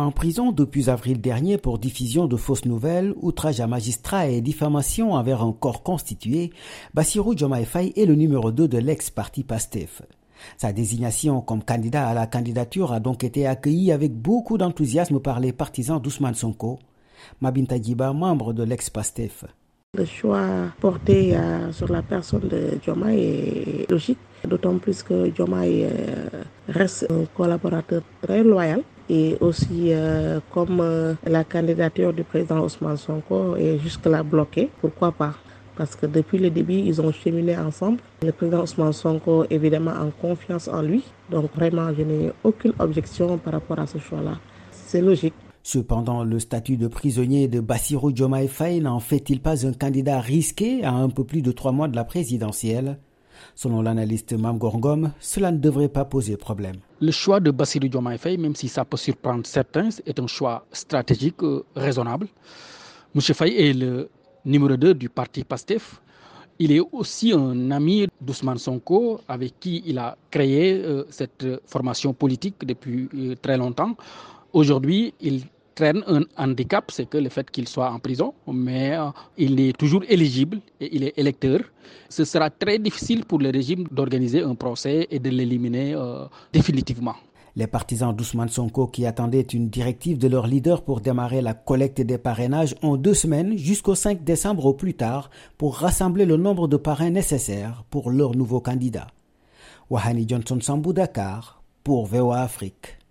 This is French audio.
En prison depuis avril dernier pour diffusion de fausses nouvelles, outrage à magistrat et diffamation envers un corps constitué, Bassirou Diomaye Faye est le numéro 2 de l'ex-parti PASTEF. Sa désignation comme candidat à la candidature a donc été accueillie avec beaucoup d'enthousiasme par les partisans d'Ousmane Sonko. Mabinta Djiba, membre de l'ex-PASTEF. Le choix porté euh, sur la personne de Diomaye est logique, d'autant plus que Diomaye euh, reste un collaborateur très loyal et aussi euh, comme euh, la candidature du président Ousmane Sonko est jusque-là bloquée, pourquoi pas? Parce que depuis le début, ils ont cheminé ensemble. Le président Ousmane Sonko, évidemment, en confiance en lui. Donc, vraiment, je n'ai aucune objection par rapport à ce choix-là. C'est logique. Cependant, le statut de prisonnier de Bassirou Diomaye Faye n'en fait-il pas un candidat risqué à un peu plus de trois mois de la présidentielle? Selon l'analyste Mam Gorgom, cela ne devrait pas poser problème. Le choix de Bassirou Diomaye Faye, même si ça peut surprendre certains, est un choix stratégique euh, raisonnable. M. Faye est le numéro 2 du parti PASTEF. Il est aussi un ami d'Ousmane Sonko, avec qui il a créé euh, cette formation politique depuis euh, très longtemps. Aujourd'hui, il traîne un handicap, c'est que le fait qu'il soit en prison, mais euh, il est toujours éligible et il est électeur. Ce sera très difficile pour le régime d'organiser un procès et de l'éliminer euh, définitivement. Les partisans d'Ousmane Sonko qui attendaient une directive de leur leader pour démarrer la collecte des parrainages ont deux semaines jusqu'au 5 décembre au plus tard pour rassembler le nombre de parrains nécessaires pour leur nouveau candidat. Wahani Johnson Sambou Dakar pour VOA Afrique.